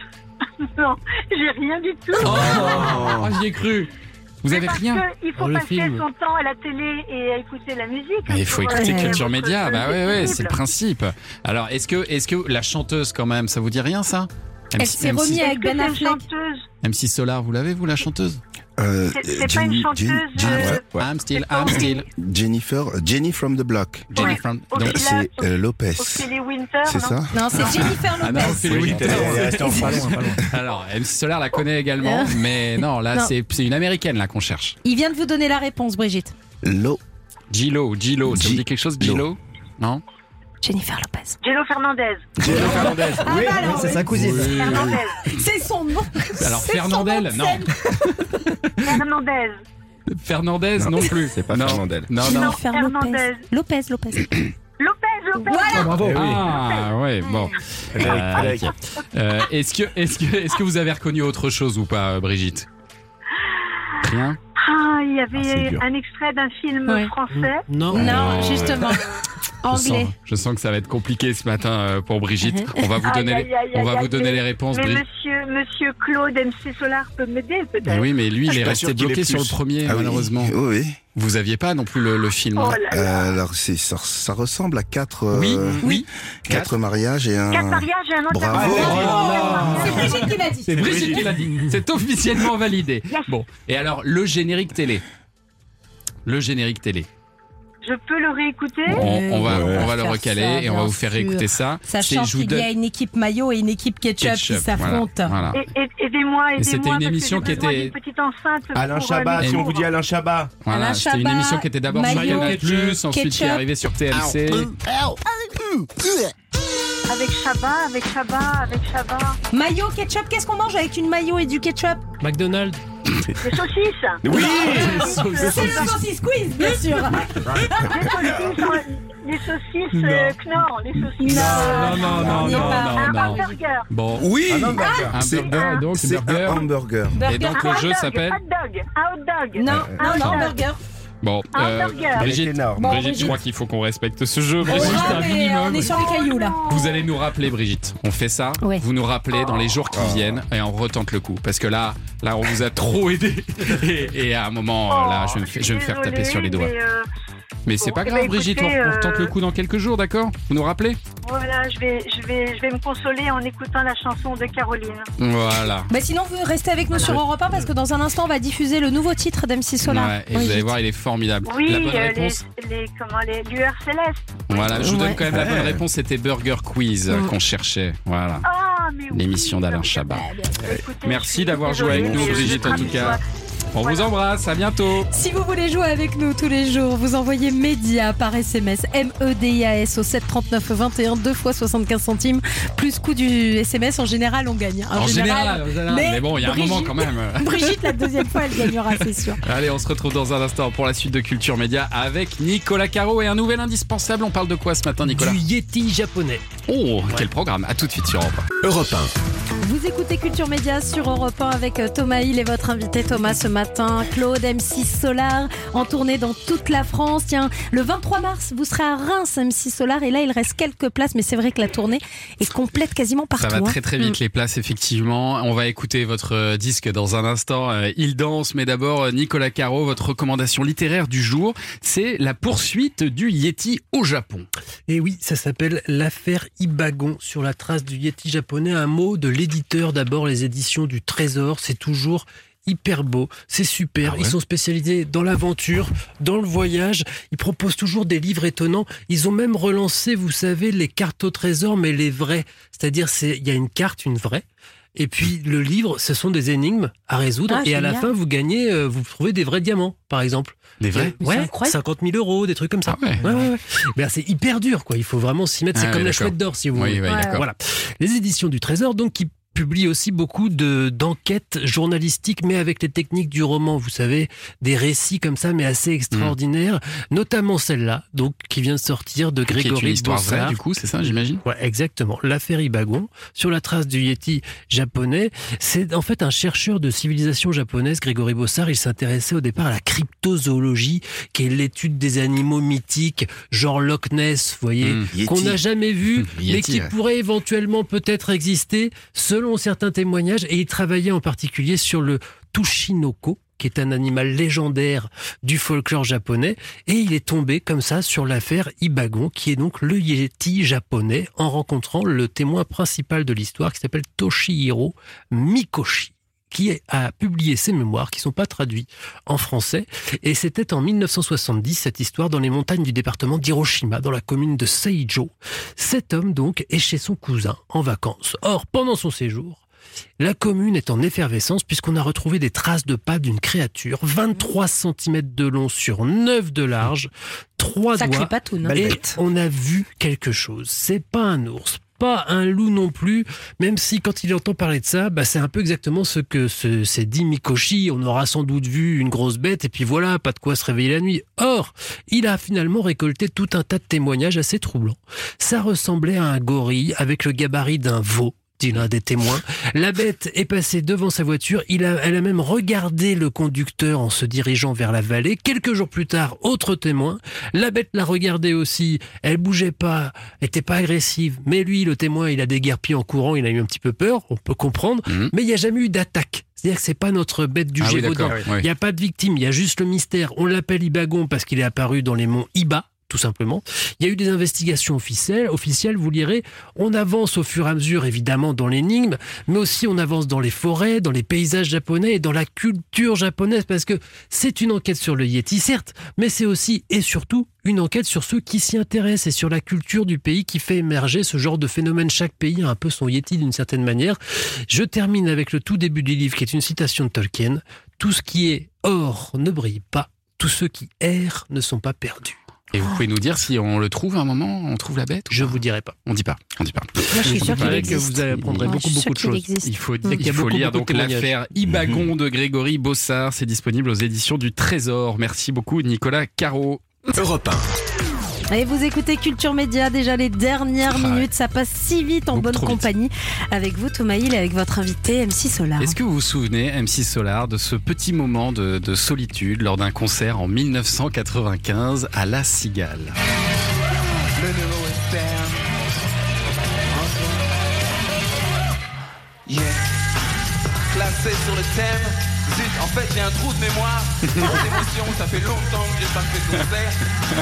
non, j'ai rien du tout. Oh, j'y ai cru Vous avez parce rien que Il faut Oh, le passer film. son temps à la télé et à écouter la musique. Mais il faut écouter Culture Média, bah ouais, ouais, c'est le principe. Alors, est-ce que, est-ce que la chanteuse, quand même, ça vous dit rien, ça? Elle s'est MC remise avec Ben Affleck. MC Solar, vous l'avez, vous, la chanteuse? Euh, C'est- c'est pas une chanteuse, Jenny- euh, ouais, ouais. I'm still, I'm still. Jennifer, Jenny from the block. Jenny from- Ophélie- donc, C'est euh, Lopez. Ophélie Winter, C'est non ça? Non, c'est Jennifer Ah non, Lopez. pas loin, pas loin. *laughs* Alors, MC Solar la connaît également, Euh. mais non, là, Non. c'est c'est une américaine, là, qu'on cherche. Il vient de vous donner la réponse, Brigitte. Lo. Gilo, Gilo, ça vous dit quelque chose, Lo? Gilo Non? Jennifer Lopez. Jello Fernandez. Jennifer Fernandez. Ah, Oui, bah alors, C'est sa cousine. Fernandez. C'est son nom. Alors, son nom Fernandel, de non. Fernandez. Fernandez, non, plus. C'est pas non. Fernandel. Non, non. Jennifer Lopez. Fernandez. Lopez, Lopez. Lopez, *clears throat* Lopez. Voilà. Bravo. Eh oui. Ah, ouais, bon. Euh. Euh, est-ce que, est-ce que, est-ce que vous avez reconnu autre chose ou pas, euh, Brigitte? Rien? Ah, il y Ah, avait dur. un extrait d'un film Ouais. français. Non. Non, Oh, justement. Je sens, je sens que ça va être compliqué ce matin euh, pour Brigitte. On va vous Aïe, donner, aïe, les, aïe, on va aïe, vous aïe. donner les réponses, Mais Brigitte. monsieur, monsieur Claude MC Solar peut m'aider peut-être. Oui, mais lui, il suis est resté bloqué sur le premier, Ah malheureusement. Oui, oui. Vous aviez pas non plus le, le film. hein Oh là là. Euh, alors, c'est, ça, ça ressemble à quatre, euh, oui, oui. quatre mariages et un. Quatre mariages et un autre Bravo. mariage. C'est Brigitte qui l'a dit. C'est Brigitte qui l'a dit. C'est officiellement validé. Yes. Bon. Et alors, le générique télé. Le générique télé. Je peux le réécouter On, on va, Ouais. on va le recaler ça, et on va vous faire sûr. écouter ça. Sachant qu'il y a donne une équipe maillot et une équipe ketchup, ketchup, qui s'affrontent. Voilà. voilà. Et- et- Aidez-moi, aidez-moi. c'était une émission qui était- d'une petite enceinte. Alain Chabat, si on vous dit Alain Chabat. Voilà, c'était une émission qui était d'abord sur Canal+, ensuite qui est arrivée sur TLC. Avec Chabat, avec Chabat, avec Chabat. Maillot, ketchup, qu'est-ce qu'on mange avec une maillot et du ketchup? McDonald's. Des saucisses. Oui C'est le saucisse quiz, bien sûr. Les saucisses euh, Knorr, les saucisses. Non, euh, non, non, non, non, un hamburger. Bon, Oui. Ah un C'est burger, donc C'est un hamburger. Et donc Un le jeu s'appelle Hot dog. Un hot dog. Non, Un non, Bon, euh. Brigitte, énorme. Bon, Brigitte, je Brigitte. crois qu'il faut qu'on respecte ce jeu. Brigitte, un minimum. on est sur les cailloux là. Vous allez nous rappeler, Brigitte. On fait ça. Ouais. Vous nous rappelez dans les jours qui viennent et on retente le coup. Parce que là, là, on vous a trop aidé. *laughs* Et, et à un moment, euh, là, je vais me, fa- je vais me faire taper sur les doigts. Mais, euh, c'est pas grave, ben, Brigitte. on, on retente euh, le coup dans quelques jours, d'accord Vous nous rappelez voilà, je vais, je vais, je vais me consoler en écoutant la chanson de Caroline. Voilà. Bah sinon, vous restez avec nous sur Europe 1 parce que dans un instant, on va diffuser le nouveau titre d'M6 Solar. Ouais, et vous allez voir, il est formidable. Oui, la bonne euh, réponse. les, les, comment, les lueurs célestes. Voilà, je vous donne Ouais. quand même la bonne réponse. C'était Burger Quiz euh, Mm. qu'on cherchait. Voilà. Ah, mais oui, L'émission d'Alain Chabat. Écoutez, Merci d'avoir joué avec nous, Brigitte, en tout cas. On vous embrasse. À bientôt. Si vous voulez jouer avec nous tous les jours, vous envoyez média par SMS, M-E-D-I-A-S au 739 21, 2 fois 75 centimes, plus coût du SMS. En général, on gagne. En général, en général. Mais bon, il y a un Brigitte- moment quand même. *laughs* Brigitte, la deuxième fois, elle gagnera, c'est sûr. Allez, on se retrouve dans un instant pour la suite de Culture Média avec Nicolas Caro et un nouvel indispensable. On parle de quoi ce matin, Nicolas? Du Yeti japonais. Oh, quel programme À tout de suite sur Europe. Europe Vous écoutez Culture Média sur Europe 1 avec euh, Thomas Hill et votre invité Thomas ce matin, Claude M6 Solar, en tournée dans toute la France. Tiens, le 23 mars, vous serez à Reims M6 Solar et là, il reste quelques places, mais c'est vrai que la tournée est complète quasiment partout. Ça va hein. très très vite Mm. les places effectivement. On va écouter votre euh, disque dans un instant. Euh, Il danse, mais d'abord Nicolas Caro, votre recommandation littéraire du jour, c'est la poursuite du Yeti au Japon. Et oui, ça s'appelle l'affaire Ibagon sur la trace du Yeti japonais. Un mot de l'éditeur d'abord, les éditions du Trésor. C'est toujours hyper beau, c'est super. Ah ouais Ils sont spécialisés dans l'aventure, dans le voyage. Ils proposent toujours des livres étonnants. Ils ont même relancé, vous savez, les cartes au trésor, mais les vraies. C'est-à-dire, c'est il y a une carte, une vraie. Et puis le livre, ce sont des énigmes à résoudre. Ah, et à la fin, vous gagnez, euh, vous trouvez des vrais diamants, par exemple. Des vrais Ouais, C'est incroyable. 50 000 euros, des trucs comme ça. Ah ouais. ouais, ouais, ouais. Ben, c'est hyper dur, quoi. Il faut vraiment s'y mettre. C'est Ah comme la chouette d'or, si vous Oui, voulez. oui, Ouais. d'accord. Voilà. Les éditions du Trésor, donc, qui publient aussi beaucoup de d'enquêtes journalistiques, mais avec les techniques du roman, vous savez, des récits comme ça, mais assez extraordinaires, notamment celle-là, donc qui vient de sortir de Qui est une Grégory vraie, Bossard. du coup, c'est ça, j'imagine? Ouais, exactement. L'affaire Ibagon, sur la trace du Yeti japonais. C'est en fait un chercheur de civilisation japonaise, Grégory Bossard. Il s'intéressait au départ à la cryptozoologie, qui est l'étude des animaux mythiques, genre Loch Ness, vous voyez, Mmh. Yeti. qu'on n'a jamais vu, *laughs* mais qui ouais. pourrait éventuellement peut-être exister, selon certains témoignages. Et il travaillait en particulier sur le Tushinoko, qui est un animal légendaire du folklore japonais, et il est tombé comme ça sur l'affaire Ibagon, qui est donc le Yeti japonais, en rencontrant le témoin principal de l'histoire, qui s'appelle Toshihiro Mikoshi qui a publié ses mémoires qui sont pas traduits en français et c'était en 1970 cette histoire dans les montagnes du département d'Hiroshima dans la commune de Seijo. Cet homme donc est chez son cousin en vacances. Or pendant son séjour, la commune est en effervescence puisqu'on a retrouvé des traces de pas d'une créature 23 cm de long sur 9 de large, trois Sacré doigts patoune, hein. et on a vu quelque chose. C'est pas un ours, pas un loup non plus, même si quand il entend parler de ça, bah, c'est un peu exactement ce que se- s'est dit Mikoshi. On aura sans doute vu une grosse bête et puis voilà, pas de quoi se réveiller la nuit. Or, il a finalement récolté tout un tas de témoignages assez troublants. Ça ressemblait à un gorille avec le gabarit d'un veau dit l'un des témoins. La bête est passée devant sa voiture. Il a, elle a même regardé le conducteur en se dirigeant vers la vallée. Quelques jours plus tard, autre témoin. La bête l'a regardé aussi. Elle bougeait pas, était pas agressive. Mais lui, le témoin, il a déguerpi en courant. Il a eu un petit peu peur. On peut comprendre. Mais il n'y a jamais eu d'attaque. C'est-à-dire que c'est pas notre bête du Ah Gévaudan. Il oui. n'y a pas de victime. Il y a juste le mystère. On l'appelle Ibagon parce qu'il est apparu dans les monts Iba tout simplement. Il y a eu des investigations officielles, officielles, vous lirez. On avance au fur et à mesure, évidemment, dans l'énigme, mais aussi on avance dans les forêts, dans les paysages japonais et dans la culture japonaise, parce que c'est une enquête sur le Yeti, certes, mais c'est aussi et surtout une enquête sur ceux qui s'y intéressent et sur la culture du pays qui fait émerger ce genre de phénomène. Chaque pays a un peu son Yeti d'une certaine manière. Je termine avec le tout début du livre qui est une citation de Tolkien. Tout ce qui est or ne brille pas. Tous ceux qui errent ne sont pas perdus. Et vous pouvez nous dire si on le trouve à un moment, on trouve la bête Je vous dirai pas. On dit pas, on dit pas. Moi, je suis qu'il paraît que existe. vous apprendrez beaucoup, beaucoup de choses. Il faut, dire qu'il lire beaucoup donc l'affaire Ibagon de Grégory Bossard. C'est disponible aux éditions du Trésor. Merci beaucoup Nicolas Caro. Europe Et vous écoutez Culture Média, déjà les dernières Ah ouais. minutes, ça passe si vite en Beaucoup bonne vite. compagnie. Avec vous, Thomas Hill, et avec votre invité MC Solar. Est-ce que vous vous souvenez, M6 Solar, de ce petit moment de, de solitude lors d'un concert en 1995 à La Cigale? Classé sur le thème. Zut, en fait j'ai un trou de mémoire. *laughs* Trop d'émotions, ça fait longtemps que j'ai pas fait de concert.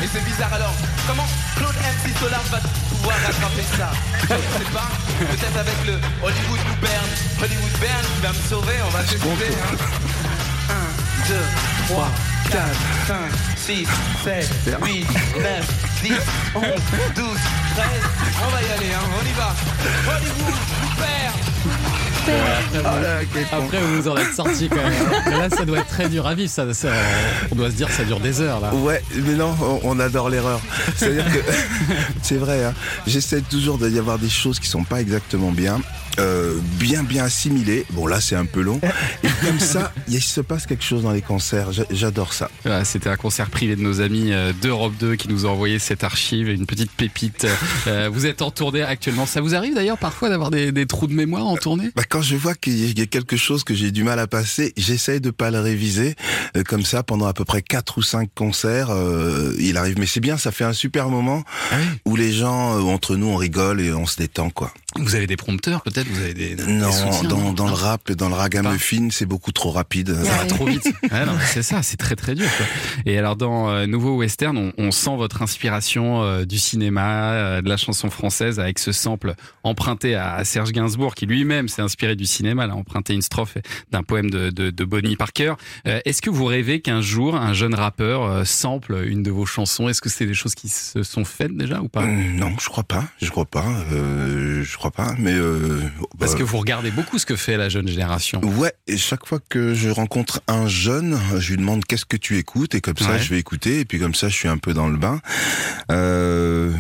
Et c'est bizarre alors. Comment Claude MC Solar va pouvoir rattraper ça? Je ne sais pas. Peut-être avec le Hollywood nous Bern. Hollywood Bern qui va me sauver, on va s'écouter. Hein. 1, 2, 3, 4, 5, 6, 7, 8, 9, 10, 11, 12, 13. On va y aller, hein. on y va. Hollywood nous perd. Après, vous vous en êtes sorti quand même. Mais là, ça doit être très dur à vivre. Ça, ça- on doit se dire, ça dure des heures là. Ouais, mais non, on, on adore l'erreur. C'est-à-dire que *laughs* c'est vrai, hein, j'essaie toujours d'y avoir des choses qui sont pas exactement bien, euh, bien bien assimilées. Bon là, c'est un peu long. Et comme ça, il se passe quelque chose dans les concerts. J'a- J'adore ça. Voilà, C'était un concert privé de nos amis euh, d'Europe 2 qui nous ont envoyé cette archive, une petite pépite. *laughs* Euh, vous êtes en tournée actuellement. Ça vous arrive d'ailleurs parfois d'avoir des, des trous de mémoire en tournée? Bah, quand je vois qu'il y a quelque chose que j'ai du mal à passer, j'essaye de pas le réviser comme ça pendant à peu près quatre ou cinq concerts. euh, il arrive, mais c'est bien, ça fait un super moment où les gens entre nous on rigole et on se détend quoi. Vous avez des prompteurs peut-être? Vous avez des, des Non, soutiens, dans, non dans le rap et dans le ragamuffin, c'est beaucoup trop rapide. Ça va trop vite. *laughs* C'est ça, c'est très très dur. quoi. Et alors dans euh, Nouveau Western, on, on sent votre inspiration euh, du cinéma, euh, de la chanson française, avec ce sample emprunté à, à Serge Gainsbourg, qui lui-même s'est inspiré du cinéma. A emprunté une strophe d'un poème de, de, de Bonnie Parker. Euh, Est-ce que vous rêvez qu'un jour un jeune rappeur euh, sample une de vos chansons? Est-ce que c'est des choses qui se sont faites déjà ou pas? Non, je crois pas. Je crois pas. Euh, je crois pas. Mais euh, Parce euh, que vous regardez beaucoup ce que fait la jeune génération. Ouais, et chaque fois que je rencontre un jeune, je lui demande qu'est-ce que tu écoutes, et comme ça Ouais. je vais écouter, et puis comme ça je suis un peu dans le bain. Euh,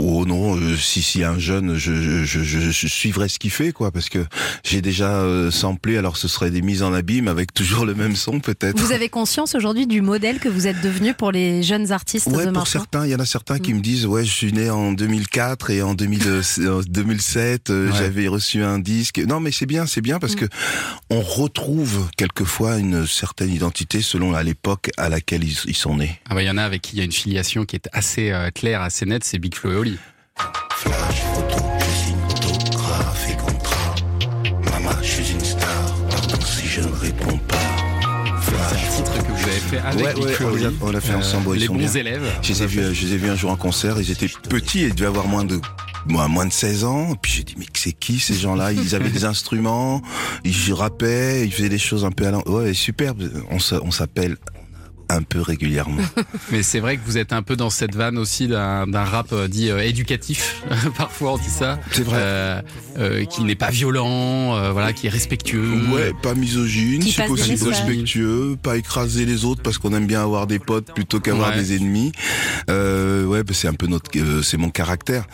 oh non, euh, si si un jeune, je, je, je, je suivrai ce qu'il fait, quoi, parce que j'ai déjà euh, samplé, alors ce serait des mises en abîme avec toujours le même son peut-être. Vous avez conscience aujourd'hui du modèle que vous êtes devenu pour les jeunes artistes Ouais, de pour certains, il y en a certains Mm. qui me disent ouais, je suis né en 2004 et en 2000, euh, en 2007, euh, Ouais. j'avais reçu un disque. Non, mais c'est bien, c'est bien parce Mm. que on retrouve quelquefois une certaine identité selon à l'époque à laquelle ils, ils sont nés. Ah bah, il y en a avec qui il y a une filiation qui est assez euh, claire, assez nette, c'est Big Flo et Oli. Flash, photo, je signe autographe et contrat. Maman, je suis une star. Pardon si je ne réponds pas. C'est Flash, un titre que vous avez fait avec Ouais, Big ouais, Flo et on l'a- Oli. on l'a fait Euh, ensemble, ils les sont bons bien. élèves. Je les ai vus, je les ai vus un jour en concert. Ils étaient petits, ils devaient avoir moins de moi, moins de 16 ans. Puis j'ai dit mais c'est qui ces gens-là? Ils avaient des *laughs* instruments, ils rappaient, ils faisaient des choses un peu à Ouais, superbe. On s'appelle un peu régulièrement. *laughs* Mais c'est vrai que vous êtes un peu dans cette vanne aussi d'un rap euh, dit euh, éducatif. *laughs* Parfois on dit ça. C'est vrai. Euh, euh, qui n'est pas violent, euh, voilà, qui est respectueux. Ouais, pas misogyne, Qui si possible respectueux, pas écraser les autres parce qu'on aime bien avoir des potes plutôt qu'avoir Ouais. des ennemis. Euh, ouais, bah, c'est un peu notre, euh, c'est mon caractère.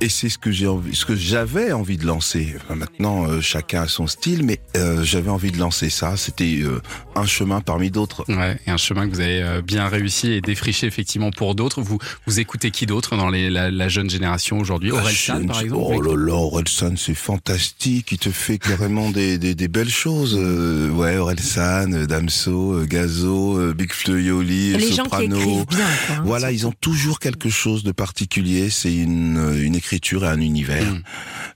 Et c'est ce que j'ai envie, ce que j'avais envie de lancer. Enfin, maintenant, euh, chacun a son style, mais euh, j'avais envie de lancer ça. C'était euh, un chemin parmi d'autres. Ouais, et un chemin que vous avez euh, bien réussi et défriché effectivement pour d'autres. Vous vous écoutez qui d'autre dans les, la, la jeune génération aujourd'hui? Ah, Aurel je- San par exemple Oh là là, Orelsan, c'est fantastique. Il te fait carrément des, des, des belles choses. Euh, ouais, Orelsan, euh, Damso, Gazo, Big gens qui Soprano. écrivent bien. quoi, hein. Voilà, ils ont toujours quelque chose de particulier. C'est une, une écriture et un univers. Mm.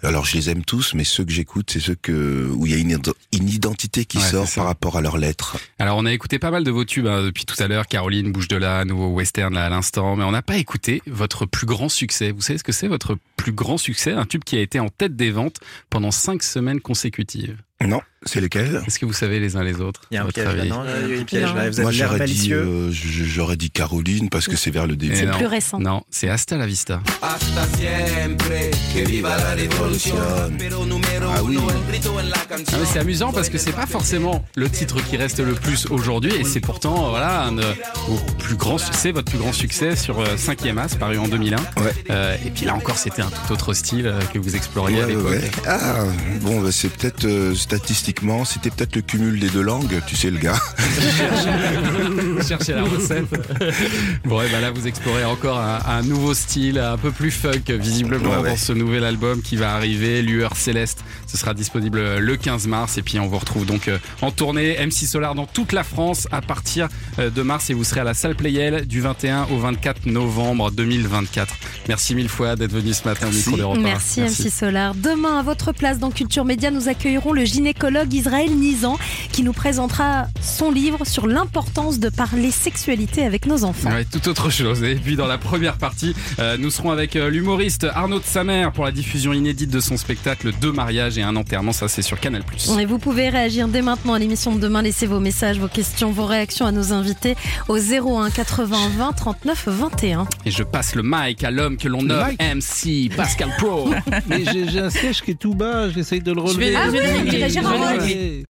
Alors je les aime tous, mais ceux que j'écoute, c'est ceux que où il y a une, une identité qui Ouais, sort par rapport à leurs lettres. Alors on a écouté pas mal de vos tubes hein, depuis tout à l'heure, Caroline, Bouche de la, nouveau western là à l'instant, mais on n'a pas écouté votre plus grand succès. Vous savez ce que c'est votre plus grand succès? Un tube qui a été en tête des ventes pendant cinq semaines consécutives. Non, c'est lequel Est-ce que vous savez les uns les autres Il y a à un piège là, non Il y a un piège là. Vous Moi j'aurais dit, euh, j'aurais dit Caroline parce que c'est vers le début. C'est plus récent. Non, c'est Hasta la Vista. Hasta siempre, que viva la número Ah oui. Ah, c'est amusant parce que c'est pas forcément le titre qui reste le plus aujourd'hui et c'est pourtant euh, voilà un, euh, vos plus grand c'est votre plus grand succès sur euh, 5e As paru en 2001 Ouais. Euh, et puis là encore c'était un tout autre style euh, que vous exploriez à Ouais, l'époque ouais. Ah, bon, bah, c'est peut-être euh, c'était peut-être le cumul des deux langues, tu sais le gars. *laughs* cherchez la recette bon et ben là vous explorez encore un, un nouveau style un peu plus funk visiblement Ouais, ouais. dans ce nouvel album qui va arriver Lueur Céleste ce sera disponible le 15 mars et puis on vous retrouve donc euh, en tournée MC Solar dans toute la France à partir euh, de mars et vous serez à la salle Playel du 21 au 24 novembre 2024 merci mille fois d'être venu ce matin au micro d'Europe un. Merci, MC Solar. Demain, à votre place dans Culture Média, nous accueillerons le gynécologue Israël Nizan qui nous présentera son livre sur l'importance de parler sexualité avec nos enfants. Ouais, tout autre chose. Et puis dans la première partie, euh, nous serons avec euh, l'humoriste Arnaud de Samer pour la diffusion inédite de son spectacle Deux mariages et un enterrement. Ça, c'est sur Canal+. Et vous pouvez réagir dès maintenant à l'émission de demain. Laissez vos messages, vos questions, vos réactions à nos invités au 01 80 20 39 21. Et je passe le mic à l'homme que l'on nomme MC Pascal Pro. *laughs* Mais j'ai un siège qui est tout bas, j'essaye de le relever. vais- Ah, je vais- je Gérard Ouais. Rolls.